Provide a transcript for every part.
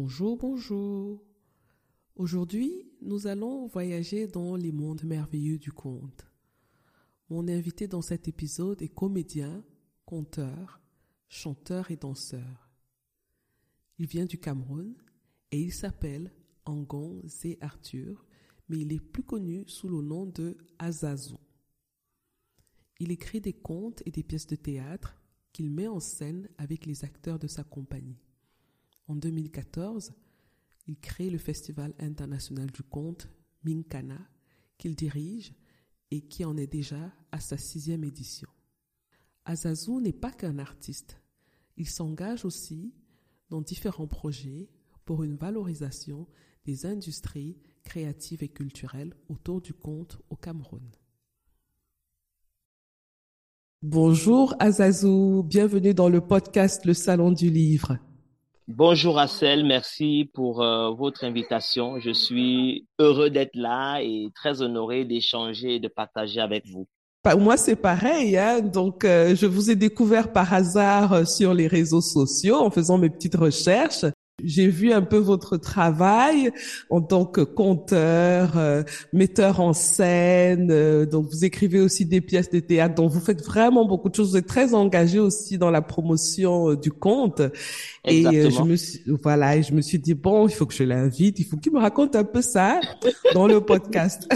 Bonjour, bonjour. Aujourd'hui, nous allons voyager dans les mondes merveilleux du conte. Mon invité dans cet épisode est comédien, conteur, chanteur et danseur. Il vient du Cameroun et il s'appelle Angon Zé Arthur, mais il est plus connu sous le nom de Azazou. Il écrit des contes et des pièces de théâtre qu'il met en scène avec les acteurs de sa compagnie. En 2014, il crée le Festival international du conte Minkana, qu'il dirige et qui en est déjà à sa sixième édition. Azazou n'est pas qu'un artiste. Il s'engage aussi dans différents projets pour une valorisation des industries créatives et culturelles autour du conte au Cameroun. Bonjour Azazou, bienvenue dans le podcast Le Salon du Livre. Bonjour Assel, merci pour euh, votre invitation. Je suis heureux d'être là et très honoré d'échanger et de partager avec vous. Moi, c'est pareil. Hein? Donc, euh, je vous ai découvert par hasard euh, sur les réseaux sociaux en faisant mes petites recherches. J'ai vu un peu votre travail en tant que conteur, euh, metteur en scène. Euh, donc, vous écrivez aussi des pièces de théâtre. Donc, vous faites vraiment beaucoup de choses. Vous êtes très engagé aussi dans la promotion euh, du conte. Et je me suis, voilà, et je me suis dit bon, il faut que je l'invite. Il faut qu'il me raconte un peu ça dans le podcast.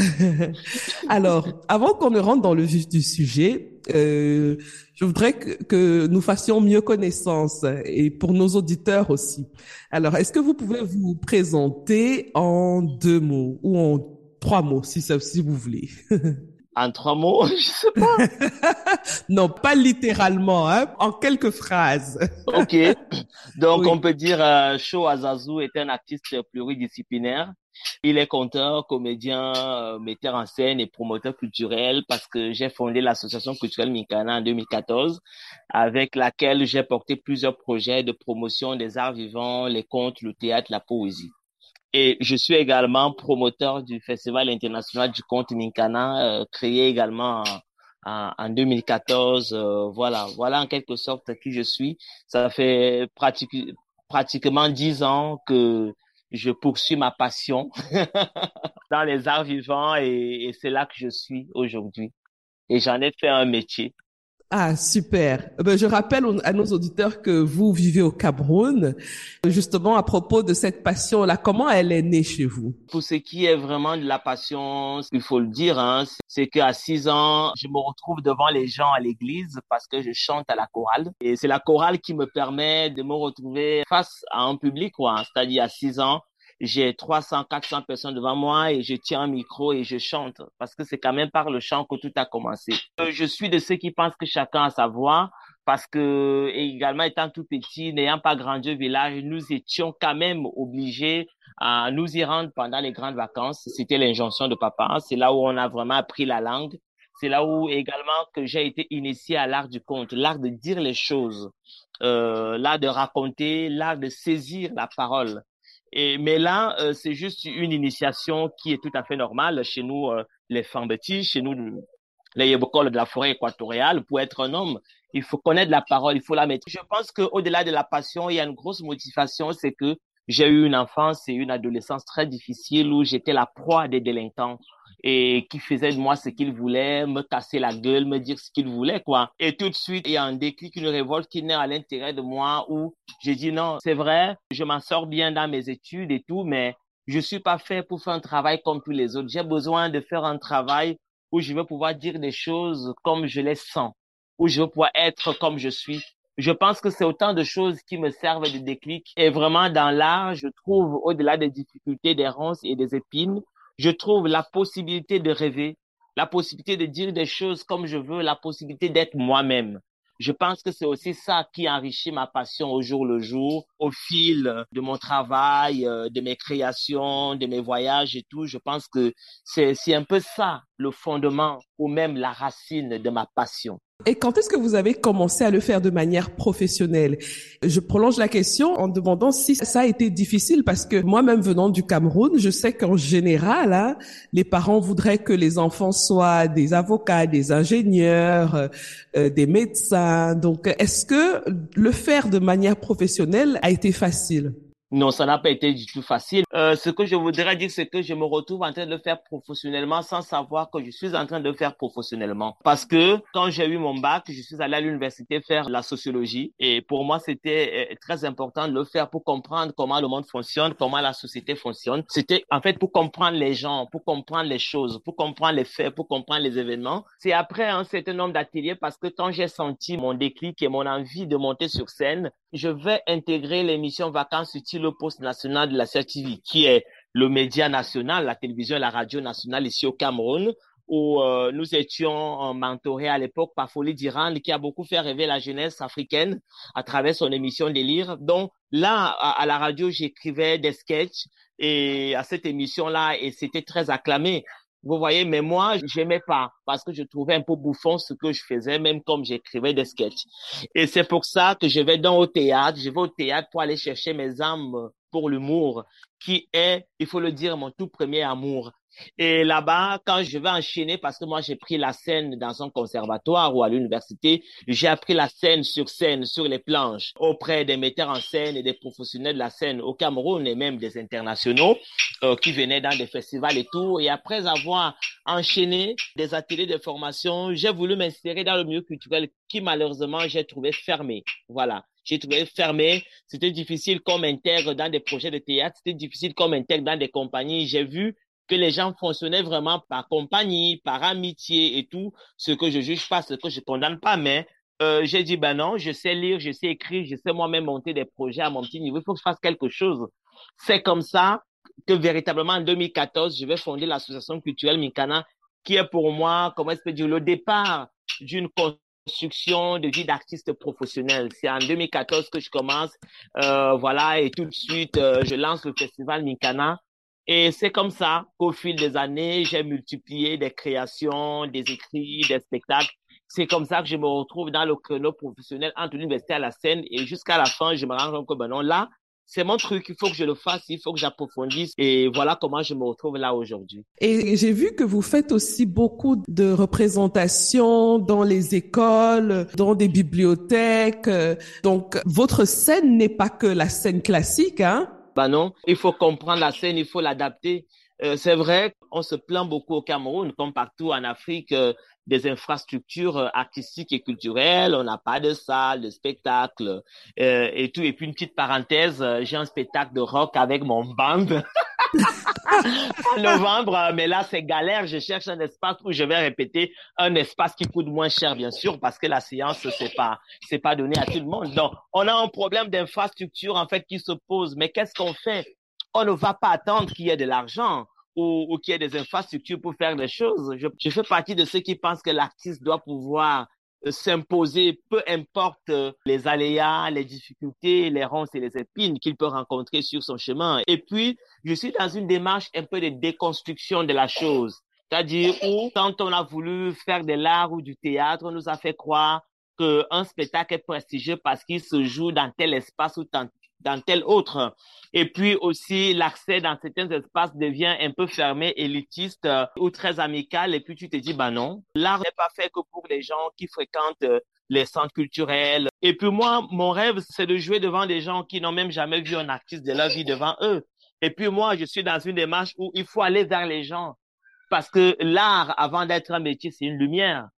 Alors, avant qu'on ne rentre dans le vif du sujet, euh, je voudrais que, que, nous fassions mieux connaissance et pour nos auditeurs aussi. Alors, est-ce que vous pouvez vous présenter en deux mots ou en trois mots, si, si vous voulez? En trois mots, je sais pas. non, pas littéralement, hein, en quelques phrases. ok. Donc, on peut dire euh, Sho Azazou est un artiste pluridisciplinaire il est conteur, comédien, euh, metteur en scène et promoteur culturel parce que j'ai fondé l'association culturelle Minkana en 2014 avec laquelle j'ai porté plusieurs projets de promotion des arts vivants, les contes, le théâtre, la poésie. Et je suis également promoteur du Festival international du conte Minkana, euh, créé également en, en 2014. Euh, voilà, voilà en quelque sorte qui je suis. Ça fait pratiquement dix ans que je poursuis ma passion dans les arts vivants et, c'est là que je suis aujourd'hui. Et j'en ai fait un métier. Ah, super. Eh ben, je rappelle à nos auditeurs que vous vivez au Cameroun. Justement, à propos de cette passion-là, comment elle est née chez vous? Pour ce qui est vraiment de la passion, il faut le dire, hein, c'est qu'à six ans, je me retrouve devant les gens à l'église parce que je chante à la chorale. Et c'est la chorale qui me permet de me retrouver face à un public, quoi. C'est-à-dire à six ans, j'ai 300, 400 personnes devant moi et je tiens un micro et je chante parce que c'est quand même par le chant que tout a commencé. Euh, je suis de ceux qui pensent que chacun a sa voix parce que également étant tout petit, n'ayant pas grandi au village, nous étions quand même obligés à nous y rendre pendant les grandes vacances. C'était l'injonction de papa. C'est là où on a vraiment appris la langue. C'est là où également que j'ai été initié à l'art du conte, l'art de dire les choses, euh, l'art de raconter, l'art de saisir la parole. Et, mais là, euh, c'est juste une initiation qui est tout à fait normale chez nous, euh, les Fambeti, chez nous, les Yebokoles de la forêt équatoriale. Pour être un homme, il faut connaître la parole, il faut la mettre. Je pense qu'au-delà de la passion, il y a une grosse motivation, c'est que j'ai eu une enfance et une adolescence très difficile où j'étais la proie des délinquants et qui faisaient de moi ce qu'ils voulaient, me casser la gueule, me dire ce qu'ils voulaient, quoi. Et tout de suite, il y a un déclic, une révolte qui naît à l'intérieur de moi où j'ai dit non, c'est vrai, je m'en sors bien dans mes études et tout, mais je suis pas fait pour faire un travail comme tous les autres. J'ai besoin de faire un travail où je veux pouvoir dire des choses comme je les sens, où je veux pouvoir être comme je suis Je pense que c'est autant de choses qui me servent de déclic. Et vraiment, dans l'art, je trouve, au-delà des difficultés, des ronces et des épines, je trouve la possibilité de rêver, la possibilité de dire des choses comme je veux, la possibilité d'être moi-même. Je pense que c'est aussi ça qui enrichit ma passion au jour le jour, au fil de mon travail, euh, de mes créations, de mes voyages et tout. Je pense que c'est un peu ça le fondement ou même la racine de ma passion. Et quand est-ce que vous avez commencé à le faire de manière professionnelle? Je prolonge la question en demandant si ça a été difficile parce que moi-même venant du Cameroun, je sais qu'en général, hein, les parents voudraient que les enfants soient des avocats, des ingénieurs, euh, euh, des médecins. Donc, est-ce que le faire de manière professionnelle a été facile? Non, ça n'a pas été du tout facile. Euh, ce que je voudrais dire, c'est que je me retrouve en train de le faire professionnellement sans savoir que je suis en train de le faire professionnellement. Parce que quand j'ai eu mon bac, je suis allé à l'université faire la sociologie. Et pour moi, c'était euh, très important de le faire pour comprendre comment le monde fonctionne, comment la société fonctionne. C'était en fait pour comprendre les gens, pour comprendre les choses, pour comprendre les faits, pour comprendre les événements. C'est après un certain nombre d'ateliers parce que quand j'ai senti mon déclic et mon envie de monter sur scène, je vais intégrer l'émission Vacances utiles le poste national de la CRTV, qui est le média national, la télévision et la radio nationale ici au Cameroun, où euh, nous étions mentorés à l'époque par Folie d'Iran, qui a beaucoup fait rêver la jeunesse africaine à travers son émission Délire. Donc là, à, la radio, j'écrivais des sketchs et à cette émission-là, et c'était très acclamé. Vous voyez, mais moi, j'aimais pas parce que je trouvais un peu bouffon ce que je faisais, même comme j'écrivais des sketchs. Et c'est pour ça que je vais dans au théâtre. Je vais au théâtre pour aller chercher mes âmes pour l'humour, qui est, il faut le dire, mon tout premier amour. Et là-bas, quand je vais enchaîner, parce que moi j'ai pris la scène dans un conservatoire ou à l'université, j'ai appris la scène sur scène, sur les planches, auprès des metteurs en scène et des professionnels de la scène au Cameroun et même des internationaux euh, qui venaient dans des festivals et tout. Et après avoir enchaîné des ateliers de formation, j'ai voulu m'insérer dans le milieu culturel qui malheureusement j'ai trouvé fermé. Voilà j'ai trouvé fermé. C'était difficile comme intègre dans des projets de théâtre, c'était difficile comme intègre dans des compagnies. J'ai vu que les gens fonctionnaient vraiment par compagnie, par amitié et tout, ce que je juge pas, ce que je condamne pas, mais euh, j'ai dit, ben non, je sais lire, je sais écrire, je sais moi-même monter des projets à mon petit niveau, il faut que je fasse quelque chose. C'est comme ça que véritablement en 2014, je vais fonder l'association culturelle Mikana, qui est pour moi, comment est-ce que dire, le départ d'une construction de vie d'artiste professionnel. C'est en 2014 que je commence, euh, voilà, et tout de suite, euh, je lance le festival Mikana, et c'est comme ça qu'au fil des années, j'ai multiplié des créations, des écrits, des spectacles. C'est comme ça que je me retrouve dans le créneau professionnel entre l'université à la scène et jusqu'à la fin, je me rends compte que ben non, là, c'est mon truc, il faut que je le fasse, il faut que j'approfondisse et voilà comment je me retrouve là aujourd'hui. Et j'ai vu que vous faites aussi beaucoup de représentations dans les écoles, dans des bibliothèques. Donc votre scène n'est pas que la scène classique, hein bah non, il faut comprendre la scène, il faut l'adapter. Euh, c'est vrai, on se plaint beaucoup au Cameroun, comme partout en Afrique, euh, des infrastructures euh, artistiques et culturelles. On n'a pas de salle, de spectacle et tout. Et puis une petite parenthèse, j'ai un spectacle de rock avec mon band. en novembre, mais là c'est galère. Je cherche un espace où je vais répéter, un espace qui coûte moins cher bien sûr, parce que la séance c'est pas c'est pas donné à tout le monde. Donc on a un problème d'infrastructure en fait qui se pose. Mais qu'est-ce qu'on fait? On ne va pas attendre qu'il y ait de l'argent ou, qu'il y ait des infrastructures pour faire des choses. Je, fais partie de ceux qui pensent que l'artiste doit pouvoir euh, s'imposer, peu importe euh, les aléas, les difficultés, les ronces et les épines qu'il peut rencontrer sur son chemin. Et puis, je suis dans une démarche un peu de déconstruction de la chose. C'est-à-dire où, quand on a voulu faire de l'art ou du théâtre, on nous a fait croire qu'un spectacle est prestigieux parce qu'il se joue dans tel espace ou dans dans tel autre. Et puis aussi, l'accès dans certains espaces devient un peu fermé, élitiste euh, ou très amical. Et puis tu te dis, bah non, l'art n'est pas fait que pour les gens qui fréquentent euh, les centres culturels. Et puis moi, mon rêve, c'est de jouer devant des gens qui n'ont même jamais vu un artiste de leur vie devant eux. Et puis moi, je suis dans une démarche où il faut aller vers les gens. Parce que l'art, avant d'être un métier, c'est une lumière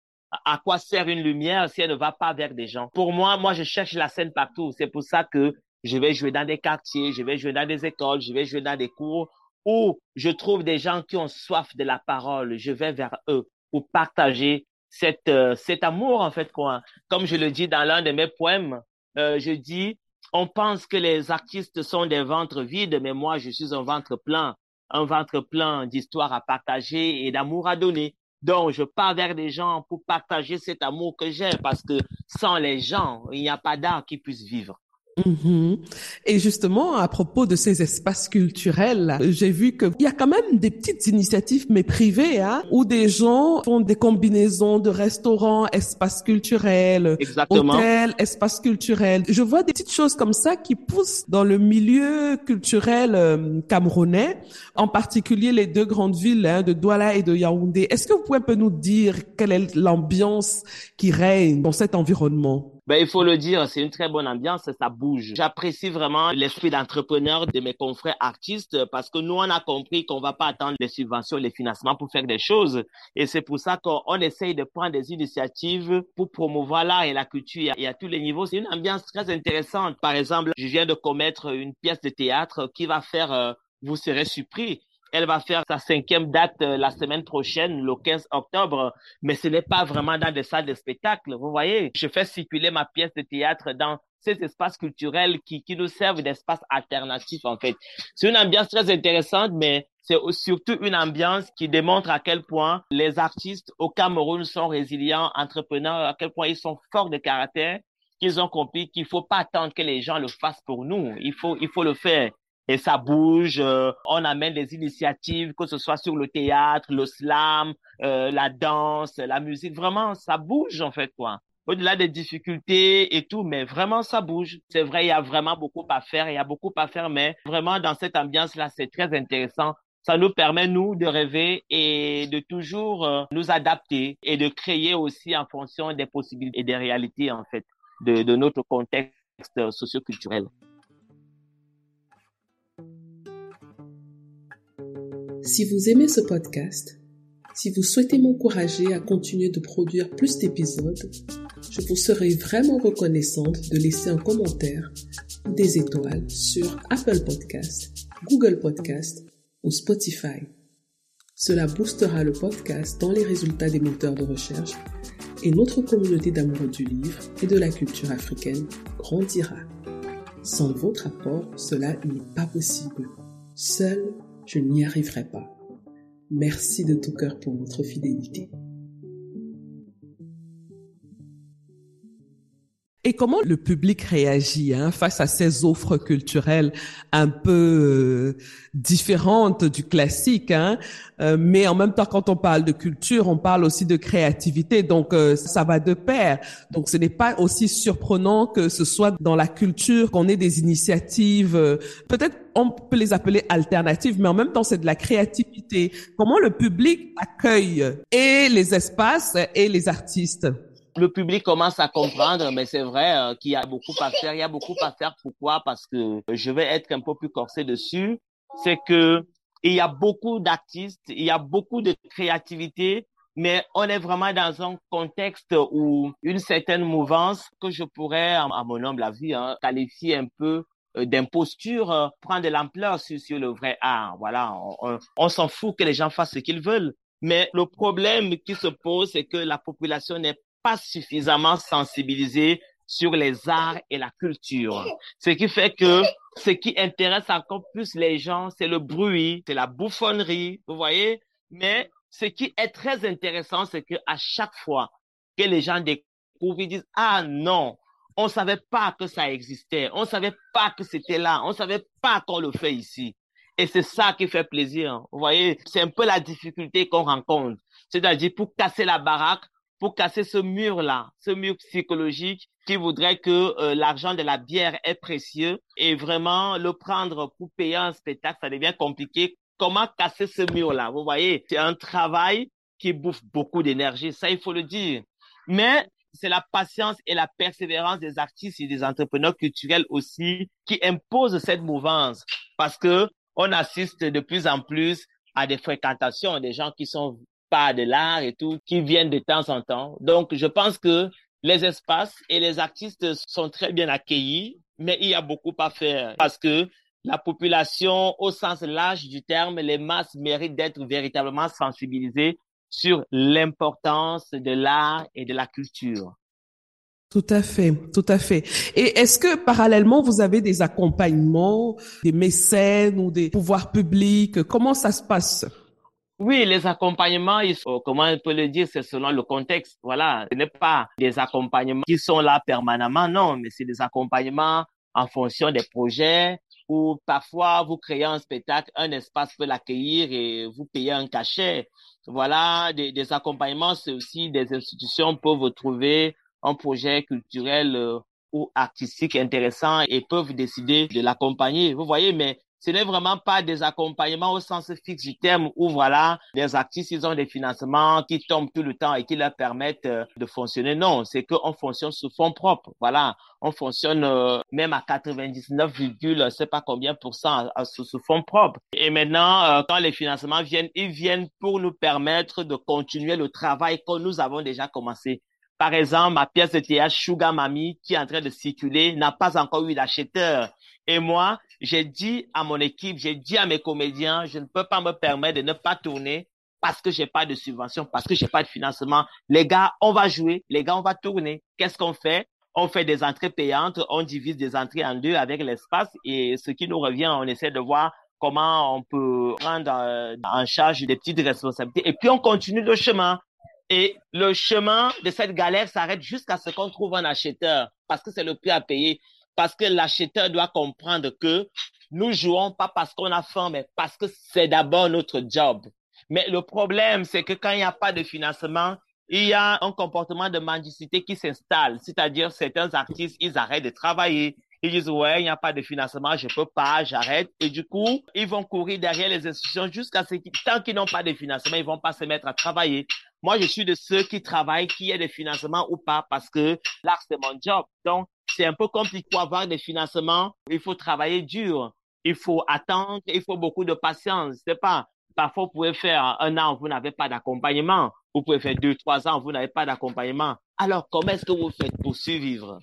à quoi sert une lumière si elle ne va pas vers des gens? Pour moi, moi, je cherche la scène partout. C'est pour ça que je vais jouer dans des quartiers, je vais jouer dans des écoles, je vais jouer dans des cours où je trouve des gens qui ont soif de la parole. Je vais vers eux pour partager cet, euh, cet amour, en fait, quoi. Comme je le dis dans l'un de mes poèmes, euh, je dis, on pense que les artistes sont des ventres vides, mais moi, je suis un ventre plein, un ventre plein d'histoires à partager et d'amour à donner. Donc, je pars vers des gens pour partager cet amour que j'ai, parce que sans les gens, il n'y a pas d'art qui puisse vivre. Mhm. Et justement, à propos de ces espaces culturels, j'ai vu qu'il y a quand même des petites initiatives, mais privées, hein, où des gens font des combinaisons de restaurants, espaces culturels, hôtels, espaces culturels. Je vois des petites choses comme ça qui poussent dans le milieu culturel euh, camerounais, en particulier les deux grandes villes hein, de Douala et de Yaoundé. Est-ce que vous pouvez un peu nous dire quelle est l'ambiance qui règne dans cet environnement? Ben, il faut le dire, c'est une très bonne ambiance, ça bouge. J'apprécie vraiment l'esprit d'entrepreneur de mes confrères artistes parce que nous, on a compris qu'on va pas attendre les subventions, les financements pour faire des choses. Et c'est pour ça qu'on essaye de prendre des initiatives pour promouvoir l'art et la culture et à tous les niveaux. C'est une ambiance très intéressante. Par exemple, je viens de commettre une pièce de théâtre qui va faire, euh, vous serez surpris, elle va faire sa cinquième date euh, la semaine prochaine, le 15 octobre, mais ce n'est pas vraiment dans des salles de spectacle. Vous voyez, je fais circuler ma pièce de théâtre dans ces espaces culturels qui, qui nous servent d'espaces alternatifs, en fait. C'est une ambiance très intéressante, mais c'est surtout une ambiance qui démontre à quel point les artistes au Cameroun sont résilients, entrepreneurs, à quel point ils sont forts de caractère, qu'ils ont compris qu'il faut pas attendre que les gens le fassent pour nous. Il faut, il faut le faire et ça bouge. Euh, on amène des initiatives, que ce soit sur le théâtre, le slam, euh, la danse, la musique. Vraiment, ça bouge en fait quoi. Au-delà des difficultés et tout, mais vraiment ça bouge. C'est vrai, il y a vraiment beaucoup à faire, il y a beaucoup à faire, mais vraiment dans cette ambiance-là, c'est très intéressant. Ça nous permet, nous, de rêver et de toujours euh, nous adapter et de créer aussi en fonction des possibilités et des réalités, en fait, de, de notre contexte socioculturel. Si vous aimez ce podcast, si vous souhaitez m'encourager à continuer de produire plus d'épisodes, je vous serai vraiment reconnaissante de laisser un commentaire ou des étoiles sur Apple Podcast, Google Podcast ou Spotify. Cela boostera le podcast dans les résultats des moteurs de recherche et notre communauté d'amoureux du livre et de la culture africaine grandira. Sans votre apport, cela n'est pas possible. Seul, je n'y arriverai pas. Merci de tout cœur pour votre fidélité. Et comment le public réagit hein, face à ces offres culturelles un peu euh, différentes du classique hein, euh, Mais en même temps, quand on parle de culture, on parle aussi de créativité, donc euh, ça va de pair. Donc ce n'est pas aussi surprenant que ce soit dans la culture qu'on ait des initiatives, peut-être on peut les appeler alternatives, mais en même temps c'est de la créativité. Comment le public accueille et les espaces et les artistes? Le public commence à comprendre, mais c'est vrai euh, qu'il y a beaucoup à faire. Il y a beaucoup à faire. Pourquoi? Parce que je vais être un peu plus corsé dessus. C'est que il y a beaucoup d'artistes, il y a beaucoup de créativité, mais on est vraiment dans un contexte où une certaine mouvance que je pourrais, à mon humble avis, hein, qualifier un peu euh, d'imposture euh, prend de l'ampleur sur, sur, le vrai art. Voilà, on, on s'en fout que les gens fassent ce qu'ils veulent. Mais le problème qui se pose, c'est que la population n'est pas suffisamment sensibilisés sur les arts et la culture. Ce qui fait que ce qui intéresse encore plus les gens, c'est le bruit, c'est la bouffonnerie, vous voyez? Mais ce qui est très intéressant, c'est que à chaque fois que les gens découvrent, ils disent, ah non, on savait pas que ça existait, on savait pas que c'était là, on savait pas qu'on le fait ici. Et c'est ça qui fait plaisir. Vous voyez, c'est un peu la difficulté qu'on rencontre. C'est-à-dire, pour casser la baraque, pour casser ce mur-là, ce mur psychologique qui voudrait que euh, l'argent de la bière est précieux et vraiment le prendre pour payer un spectacle, ça devient compliqué. Comment casser ce mur-là? Vous voyez, c'est un travail qui bouffe beaucoup d'énergie, ça il faut le dire. Mais c'est la patience et la persévérance des artistes et des entrepreneurs culturels aussi qui imposent cette mouvance parce que on assiste de plus en plus à des fréquentations, des gens qui sont de l'art et tout, qui viennent de temps en temps. Donc, je pense que les espaces et les artistes sont très bien accueillis, mais il y a beaucoup à faire parce que la population, au sens large du terme, les masses méritent d'être véritablement sensibilisées sur l'importance de l'art et de la culture. Tout à fait, tout à fait. Et est-ce que parallèlement, vous avez des accompagnements, des mécènes ou des pouvoirs publics? Comment ça se passe? Oui, les accompagnements, comment on peut le dire, c'est selon le contexte. Voilà, ce n'est pas des accompagnements qui sont là permanemment, non, mais c'est des accompagnements en fonction des projets où parfois vous créez un spectacle, un espace peut l'accueillir et vous payez un cachet. Voilà, des, des accompagnements, c'est aussi des institutions peuvent trouver un projet culturel euh, ou artistique intéressant et peuvent décider de l'accompagner. Vous voyez, mais ce n'est vraiment pas des accompagnements au sens fixe du terme où voilà, les artistes, ils ont des financements qui tombent tout le temps et qui leur permettent euh, de fonctionner. Non, c'est qu'on fonctionne sous fonds propres. Voilà, on fonctionne euh, même à 99, je sais pas combien pour cent sous, fonds propres. Et maintenant, euh, quand les financements viennent, ils viennent pour nous permettre de continuer le travail que nous avons déjà commencé. Par exemple, ma pièce de théâtre Sugar Mami, qui est en train de circuler, n'a pas encore eu d'acheteur. Et moi, j'ai dit à mon équipe, j'ai dit à mes comédiens, je ne peux pas me permettre de ne pas tourner parce que j'ai pas de subvention, parce que j'ai pas de financement. Les gars, on va jouer, les gars, on va tourner. Qu'est-ce qu'on fait? On fait des entrées payantes, on divise des entrées en deux avec l'espace et ce qui nous revient, on essaie de voir comment on peut prendre euh, en charge des petites responsabilités. Et puis on continue le chemin. Et le chemin de cette galère s'arrête jusqu'à ce qu'on trouve un acheteur parce que c'est le prix à payer parce que l'acheteur doit comprendre que nous jouons pas parce qu'on a faim, mais parce que c'est d'abord notre job. Mais le problème, c'est que quand il n'y a pas de financement, il y a un comportement de mendicité qui s'installe. C'est-à-dire, certains artistes, ils arrêtent de travailler. Ils disent, ouais, il n'y a pas de financement, je peux pas, j'arrête. Et du coup, ils vont courir derrière les institutions jusqu'à ce qu'ils, tant qu'ils n'ont pas de financement, ils vont pas se mettre à travailler. Moi, je suis de ceux qui travaillent, qui aient des financements ou pas, parce que l'art, c'est mon job. Donc, c'est un peu compliqué pour avoir des financements. Il faut travailler dur. Il faut attendre. Il faut beaucoup de patience. C'est pas, parfois vous pouvez faire un an, vous n'avez pas d'accompagnement. Vous pouvez faire deux, trois ans, vous n'avez pas d'accompagnement. Alors, comment est-ce que vous faites pour survivre?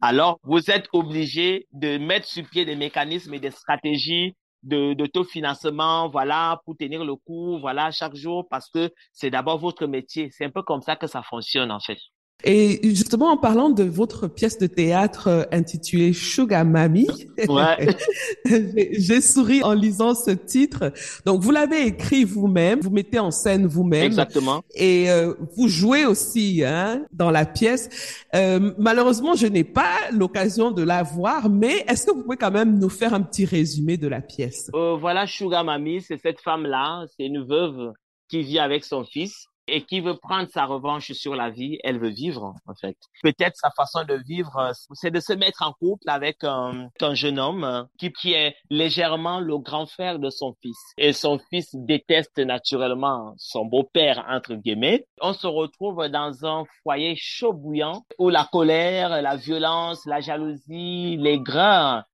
Alors, vous êtes obligé de mettre sur pied des mécanismes et des stratégies de d'autofinancement, voilà, pour tenir le coup, voilà, chaque jour, parce que c'est d'abord votre métier. C'est un peu comme ça que ça fonctionne, en fait. Et justement, en parlant de votre pièce de théâtre euh, intitulée Sugar Mami, ouais. j'ai souri en lisant ce titre. Donc, vous l'avez écrit vous-même, vous mettez en scène vous-même. Exactement. Et euh, vous jouez aussi hein, dans la pièce. Euh, malheureusement, je n'ai pas l'occasion de la voir, mais est-ce que vous pouvez quand même nous faire un petit résumé de la pièce? Euh, Voilà, Sugar Mami, c'est cette femme-là, c'est une veuve qui vit avec son fils et qui veut prendre sa revanche sur la vie, elle veut vivre en fait. Peut-être sa façon de vivre, c'est de se mettre en couple avec un, un jeune homme qui, qui, est légèrement le grand frère de son fils. Et son fils déteste naturellement son beau-père, entre guillemets. On se retrouve dans un foyer chaud bouillant où la colère, la violence, la jalousie, les grains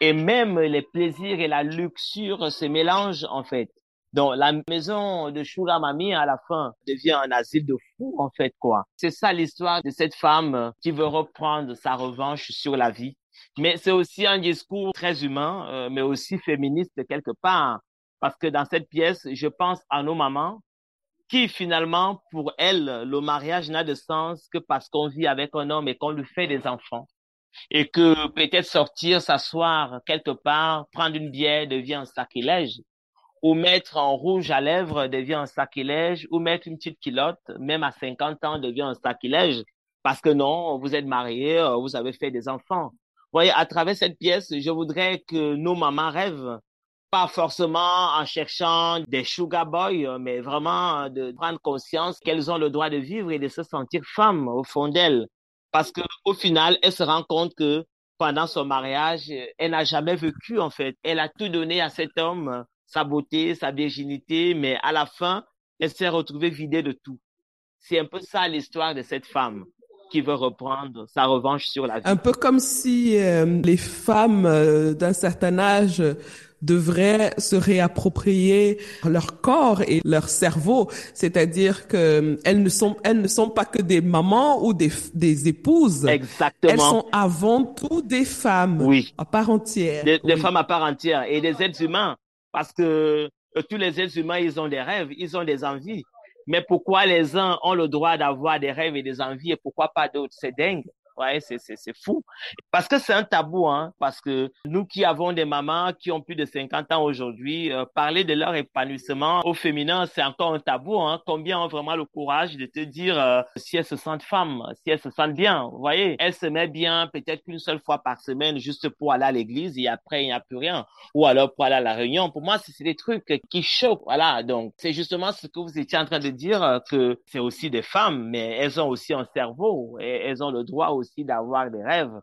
et même les plaisirs et la luxure se mélangent en fait. Donc, la maison de Shura Mami, à la fin, devient un asile de fous, en fait, quoi. C'est ça l'histoire de cette femme qui veut reprendre sa revanche sur la vie. Mais c'est aussi un discours très humain, euh, mais aussi féministe quelque part. Parce que dans cette pièce, je pense à nos mamans qui finalement, pour elles, le mariage n'a de sens que parce qu'on vit avec un homme et qu'on lui fait des enfants. Et que peut-être sortir, s'asseoir quelque part, prendre une bière devient un sacrilège ou mettre en rouge à lèvres devient un sacrilège, ou mettre une petite culotte, même à 50 ans, devient un sacrilège, parce que non, vous êtes marié, euh, vous avez fait des enfants. Vous voyez, à travers cette pièce, je voudrais que nos mamans rêvent, pas forcément en cherchant des sugar boys, mais vraiment de prendre conscience qu'elles ont le droit de vivre et de se sentir femmes au fond d'elles. Parce que au final, elles se rendent compte que pendant son mariage, elle n'a jamais vécu, en fait. Elle a tout donné à cet homme sa beauté, sa virginité, mais à la fin, elle s'est retrouvée vidée de tout. C'est un peu ça l'histoire de cette femme qui veut reprendre sa revanche sur la vie. Un peu comme si euh, les femmes euh, d'un certain âge devraient se réapproprier leur corps et leur cerveau, c'est-à-dire que euh, elles ne sont elles ne sont pas que des mamans ou des des épouses. Exactement. Elles sont avant tout des femmes. Oui. À part entière. Des, des femmes à part entière et des êtres humains parce que euh, tous les êtres humains, ils ont des rêves, ils ont des envies. Mais pourquoi les uns ont le droit d'avoir des rêves et des envies et pourquoi pas d'autres? C'est dingue. Ouais, c'est, fou. Parce que c'est un tabou, hein. Parce que nous qui avons des mamans qui ont plus de 50 ans aujourd'hui, euh, parler de leur épanouissement au féminin, c'est encore un tabou, hein. Combien ont vraiment le courage de te dire euh, si elles se sentent femmes, si elles se sentent bien. Voyez, elles se mettent bien peut-être qu'une seule fois par semaine juste pour aller à l'église et après il n'y a plus rien. Ou alors pour aller à la réunion. Pour moi, c'est, des trucs qui choquent. Voilà. Donc, c'est justement ce que vous étiez en train de dire, euh, que c'est aussi des femmes, mais elles ont aussi un cerveau et elles ont le droit aussi aussi d'avoir des rêves.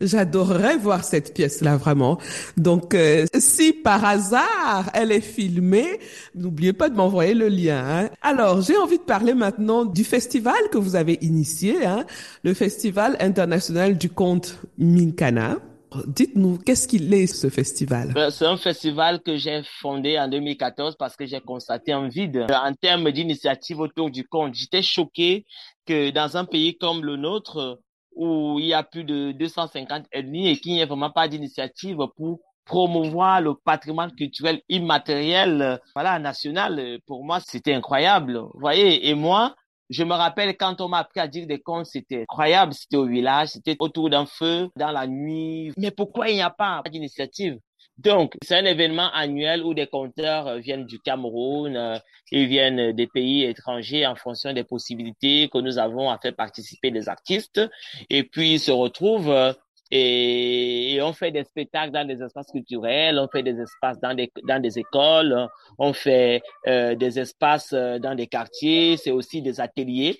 J'adorerais voir cette pièce-là vraiment. Donc, euh, si par hasard elle est filmée, n'oubliez pas de m'envoyer le lien. Hein. Alors, j'ai envie de parler maintenant du festival que vous avez initié, hein, le Festival international du conte Minkana. Dites-nous, qu'est-ce qu'il est ce festival? Ben, C'est un festival que j'ai fondé en 2014 parce que j'ai constaté un vide en termes d'initiative autour du conte. J'étais choqué que dans un pays comme le nôtre, où il y a plus de 250 ethnies et qu'il n'y a vraiment pas d'initiative pour promouvoir le patrimoine culturel immatériel, voilà, national. Pour moi, c'était incroyable. Vous voyez, et moi, je me rappelle quand on m'a appris à dire des contes, c'était incroyable. C'était au village, c'était autour d'un feu, dans la nuit. Mais pourquoi il n'y a pas d'initiative? Donc, c'est un événement annuel où des conteurs euh, viennent du Cameroun, euh, ils viennent des pays étrangers en fonction des possibilités que nous avons à faire participer des artistes, et puis ils se retrouvent euh, et, on fait des spectacles dans des espaces culturels, on fait des espaces dans des, dans des écoles, on fait des espaces dans des quartiers, c'est aussi des ateliers,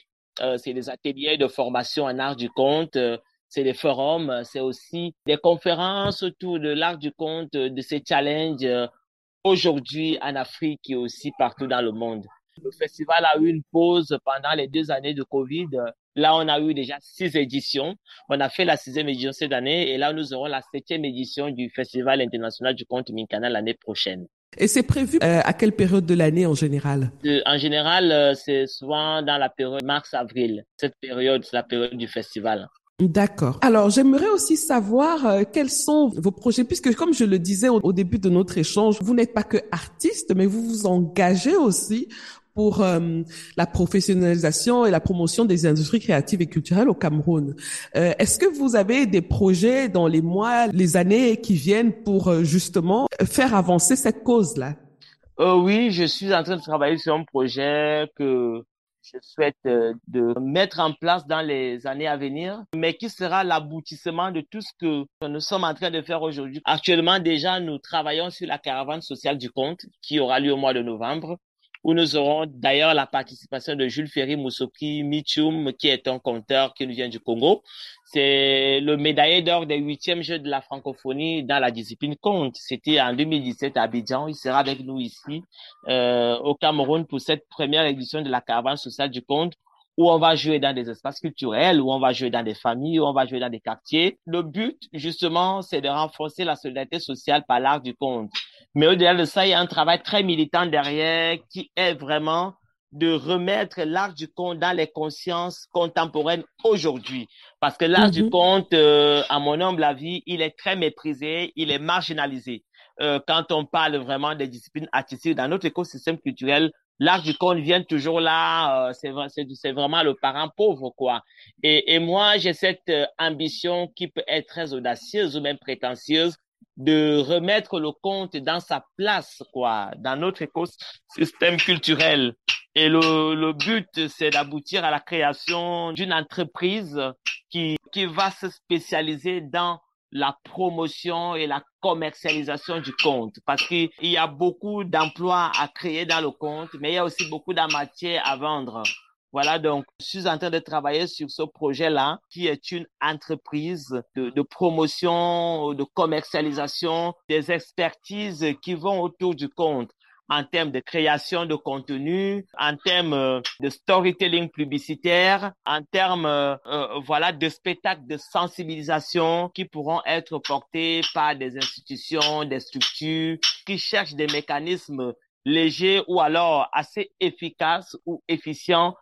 c'est des ateliers de formation en art du conte c'est des forums, c'est aussi des conférences autour de l'art du conte, de ces challenges euh, aujourd'hui en Afrique et aussi partout dans le monde. Le festival a eu une pause pendant les deux années de Covid. Là, on a eu déjà six éditions. On a fait la sixième édition cette année et là, nous aurons la septième édition du Festival international du conte Minkana l'année prochaine. Et c'est prévu euh, à quelle période de l'année en général? En général, euh, c'est souvent dans la période mars-avril. Cette période, c'est la période du festival. D'accord. Alors, j'aimerais aussi savoir euh, quels sont vos projets, puisque comme je le disais au, début de notre échange, vous n'êtes pas que artiste, mais vous vous engagez aussi pour euh, la professionnalisation et la promotion des industries créatives et culturelles au Cameroun. Euh, est-ce que vous avez des projets dans les mois, les années qui viennent pour justement faire avancer cette cause-là? Oui, je suis en train de travailler sur un projet que je souhaite euh, de mettre en place dans les années à venir, mais qui sera l'aboutissement de tout ce que nous sommes en train de faire aujourd'hui. Actuellement, déjà, nous travaillons sur la caravane sociale du compte qui aura lieu au mois de novembre où nous aurons d'ailleurs la participation de Jules Ferry Moussoki Michum, qui est un conteur qui nous vient du Congo. C'est le médaillé d'or des huitièmes Jeux de la francophonie dans la discipline conte. C'était en 2017 à Abidjan. Il sera avec nous ici euh, au Cameroun pour cette première édition de la caravane sociale du conte où on va jouer dans des espaces culturels, où on va jouer dans des familles, où on va jouer dans des quartiers. Le but, justement, c'est de renforcer la solidarité sociale par l'art du conte. Mais au-delà de ça, il y a un travail très militant derrière qui est vraiment de remettre l'art du conte dans les consciences contemporaines aujourd'hui. Parce que l'art du mhm. conte, euh, à mon humble avis, il est très méprisé, il est marginalisé. Euh, quand on parle vraiment des disciplines artistiques dans notre écosystème culturel, l'art du conte vient toujours là, euh, c'est vraiment le parent pauvre, quoi. Et, et moi, j'ai cette euh, ambition qui peut être très audacieuse ou même prétentieuse de remettre le conte dans sa place, quoi, dans notre écosystème culturel. Et le, le but, c'est d'aboutir à la création d'une entreprise qui, qui va se spécialiser dans la promotion et la commercialisation du compte parce qu'il y a beaucoup d'emplois à créer dans le compte, mais il y a aussi beaucoup de à vendre. Voilà, donc je suis en train de travailler sur ce projet-là, qui est une entreprise de, de, promotion, de commercialisation des expertises qui vont autour du compte en termes de création de contenu, en termes euh, de storytelling publicitaire, en termes euh, euh, voilà de spectacles de sensibilisation qui pourront être portés par des institutions, des structures qui cherchent des mécanismes légers ou alors assez efficaces ou efficients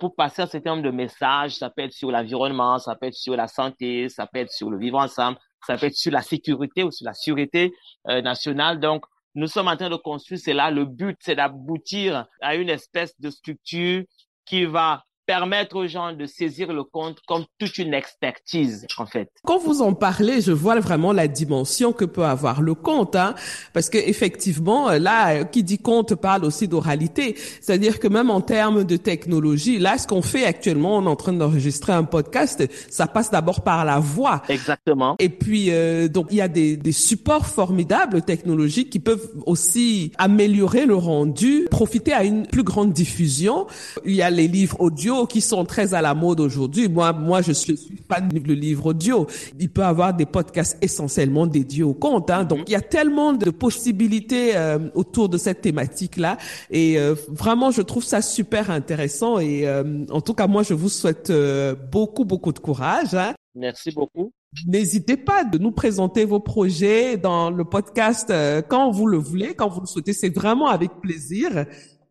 pour passer un certain nombre de messages. Ça peut être sur l'environnement, ça peut être sur la santé, ça peut être sur le vivre ensemble, ça peut être sur la sécurité ou sur la sûreté nationale. Donc, nous sommes en train de construire cela. Le but, c'est d'aboutir à une espèce de structure qui va permettre aux gens de saisir le compte comme toute une expertise, en fait. Quand vous en parlez, je vois vraiment la dimension que peut avoir le compte, hein, parce que effectivement, là, qui dit compte parle aussi d'oralité, c'est-à-dire que même en termes de technologie, là, ce qu'on fait actuellement, on est en train d'enregistrer un podcast, ça passe d'abord par la voix. Exactement. Et puis, euh, donc, il y a des, des supports formidables technologiques qui peuvent aussi améliorer le rendu, profiter à une plus grande diffusion. Il y a les livres audio qui sont très à la mode aujourd'hui. Moi, moi, je suis fan du livre audio. Il peut avoir des podcasts essentiellement dédiés au compte. Hein. Donc, il y a tellement de possibilités euh, autour de cette thématique-là. Et euh, vraiment, je trouve ça super intéressant. Et euh, en tout cas, moi, je vous souhaite beaucoup, beaucoup de courage. Hein. Merci beaucoup. N'hésitez pas de nous présenter vos projets dans le podcast quand vous le voulez, quand vous le souhaitez. C'est vraiment avec plaisir.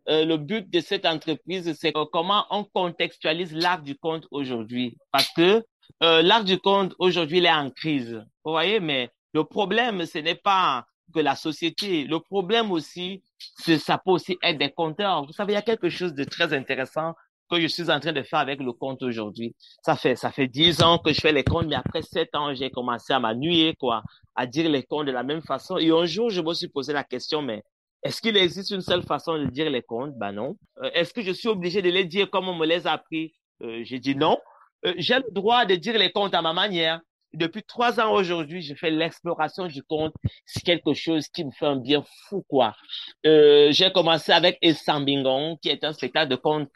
Euh, le but de cette entreprise, c'est comment on contextualise l'art du conte aujourd'hui? Parce que euh, l'art du conte aujourd'hui, il est en crise. Vous voyez, mais le problème, ce n'est pas que la société. Le problème aussi, c'est ça peut aussi être des compteurs. Vous savez, il y a quelque chose de très intéressant que je suis en train de faire avec le compte aujourd'hui. Ça fait ça fait dix ans que je fais les comptes, mais après sept ans, j'ai commencé à m'annuyer, quoi, à dire les comptes de la même façon. Et un jour, je me suis posé la question, mais est-ce qu'il existe une seule façon de dire les contes Ben non. Euh, est-ce que je suis obligé de les dire comme on me les a appris? Euh, J'ai dit non. Euh, j'ai le droit de dire les contes à ma manière. Depuis trois ans aujourd'hui, je fais l'exploration du conte. C'est quelque chose qui me fait un bien fou, quoi. j'ai commencé avec Essambingon, qui est un spectacle de conte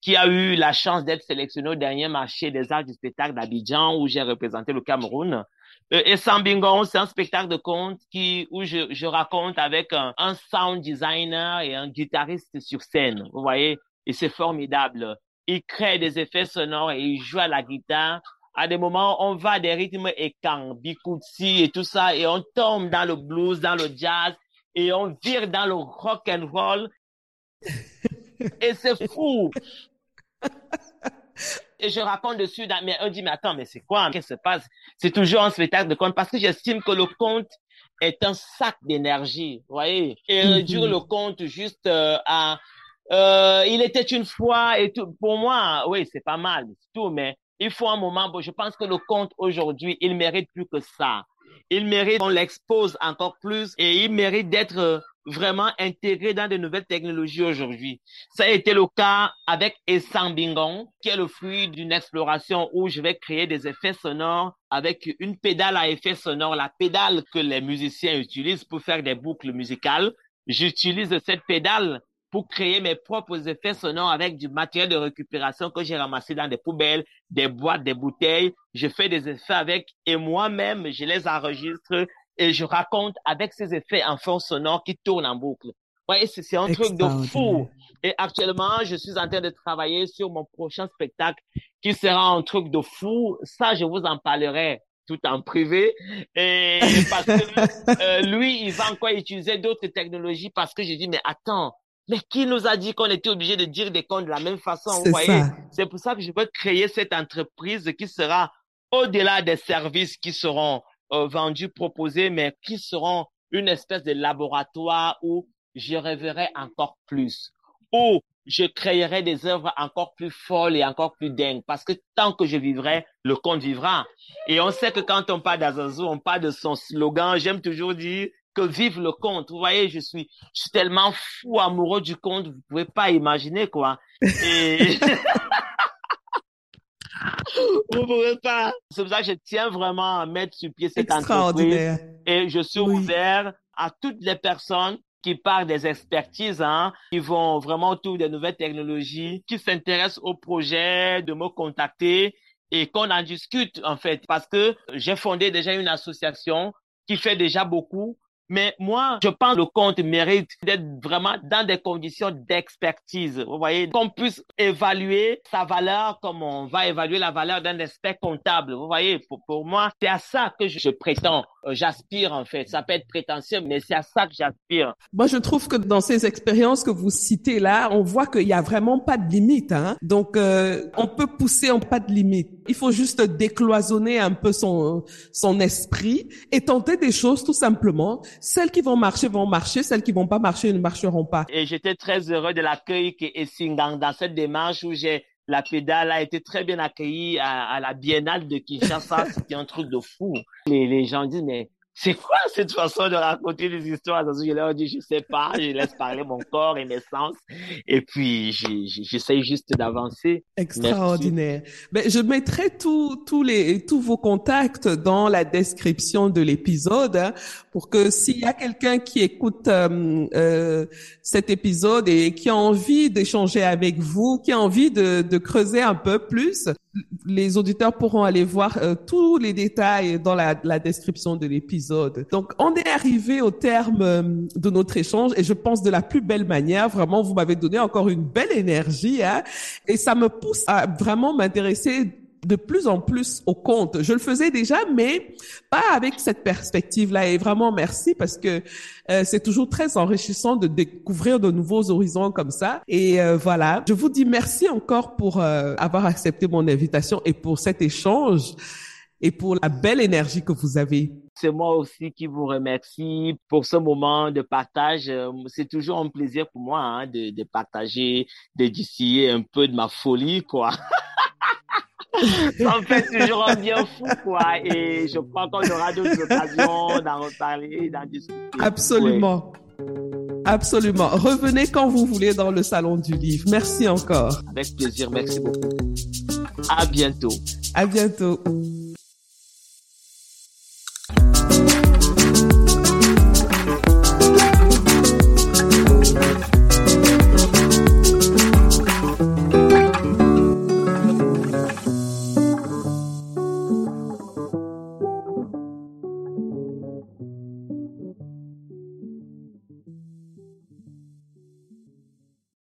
qui a eu la chance d'être sélectionné au dernier marché des arts du spectacle d'Abidjan, où j'ai représenté le Cameroun. Euh, et Sambingon, c'est un spectacle de conte qui, où je, je raconte avec un, un, sound designer et un guitariste sur scène. Vous voyez? Et c'est formidable. Il crée des effets sonores et il joue à la guitare. À des moments, on va à des rythmes écans, bikutsi et tout ça, et on tombe dans le blues, dans le jazz, et on vire dans le rock and roll. et c'est fou. et je raconte dessus, mais on dit, mais attends, mais c'est quoi? Qu'est-ce qui se passe? C'est toujours un spectacle de conte parce que j'estime que le conte est un sac d'énergie, vous voyez? Et réduire le conte juste euh, à, euh, il était une fois et tout. Pour moi, oui, c'est pas mal, tout, mais il faut un moment, bon, je pense que le conte aujourd'hui, il mérite plus que ça. Il mérite qu'on l'expose encore plus et il mérite d'être vraiment intégré dans de nouvelles technologies aujourd'hui. Ça a été le cas avec Essambingon, qui est le fruit d'une exploration où je vais créer des effets sonores avec une pédale à effet sonore, la pédale que les musiciens utilisent pour faire des boucles musicales. J'utilise cette pédale pour créer mes propres effets sonores avec du matériel de récupération que j'ai ramassé dans des poubelles, des boîtes, des bouteilles. Je fais des effets avec et moi-même, je les enregistre et je raconte avec ces effets en fond sonore qui tournent en boucle. Ouais, c'est un truc de fou. Et actuellement, je suis en train de travailler sur mon prochain spectacle qui sera un truc de fou. Ça, je vous en parlerai tout en privé. Et parce que euh, lui, il va encore utiliser d'autres technologies parce que j'ai dit, mais attends, mais qui nous a dit qu'on était obligé de dire des comptes de la même façon? Vous voyez? C'est pour ça que je veux créer cette entreprise qui sera au-delà des services qui seront euh, vendus, proposés, mais qui seront une espèce de laboratoire où je rêverai encore plus, où je créerai des œuvres encore plus folles et encore plus dingues. Parce que tant que je vivrai, le conte vivra. Et on sait que quand on parle d'Azazou, on parle de son slogan. J'aime toujours dire que vive le conte. Vous voyez, je suis, je suis tellement fou amoureux du conte, vous pouvez pas imaginer quoi. Et Vous pouvez pas. C'est pour ça que je tiens vraiment à mettre sur pied cette entreprise. Et je suis ouvert à toutes les personnes qui parlent des expertises, hein, qui vont vraiment autour des nouvelles technologies, qui s'intéressent au projet, de me contacter et qu'on en discute, en fait, parce que j'ai fondé déjà une association qui fait déjà beaucoup mais moi, je pense que le compte mérite d'être vraiment dans des conditions d'expertise. Vous voyez, qu'on puisse évaluer sa valeur comme on va évaluer la valeur d'un aspect comptable. Vous voyez, pour, pour moi, c'est à ça que je, je prétends. Euh, j'aspire en fait. Ça peut être prétentieux, mais c'est à ça que j'aspire. Moi, je trouve que dans ces expériences que vous citez là, on voit qu'il y a vraiment pas de limite. Hein? Donc, euh, on peut pousser en pas de limite. Il faut juste décloisonner un peu son son esprit et tenter des choses tout simplement. Celles qui vont marcher vont marcher, celles qui vont pas marcher ne marcheront pas. Et j'étais très heureux de l'accueil que Essingang dans cette démarche où j'ai la pédale a été très bien accueillie à, la Biennale de Kinshasa. C'était un truc de fou. Les, les gens disent, mais c'est quoi cette façon de raconter des histoires? Je leur dis, je sais pas, je laisse parler mon corps et mes sens, et puis j'essaye juste d'avancer. Extraordinaire. Mais je mettrai tous tous les tous vos contacts dans la description de l'épisode hein, pour que s'il y a quelqu'un qui écoute euh, euh, cet épisode et qui a envie d'échanger avec vous, qui a envie de, de creuser un peu plus, les auditeurs pourront aller voir euh, tous les détails dans la, description de l'épisode. Donc, on est arrivé au terme euh, de notre échange et je pense de la plus belle manière. Vraiment, vous m'avez donné encore une belle énergie hein, et ça me pousse à vraiment m'intéresser de plus en plus au compte. Je le faisais déjà, mais pas avec cette perspective-là. Et vraiment, merci parce que euh, c'est toujours très enrichissant de découvrir de nouveaux horizons comme ça. Et euh, voilà, je vous dis merci encore pour euh, avoir accepté mon invitation et pour cet échange et pour la belle énergie que vous avez. C'est moi aussi qui vous remercie pour ce moment de partage. C'est toujours un plaisir pour moi hein, de, de partager, de distiller un peu de ma folie, quoi. ça me fait toujours un bien fou, quoi. Et je crois qu'on aura d'autres occasions d'en reparler, d'en discuter. Absolument. Absolument. Revenez quand vous voulez dans le salon du livre. Merci encore. Avec plaisir. Merci beaucoup. À bientôt. À bientôt.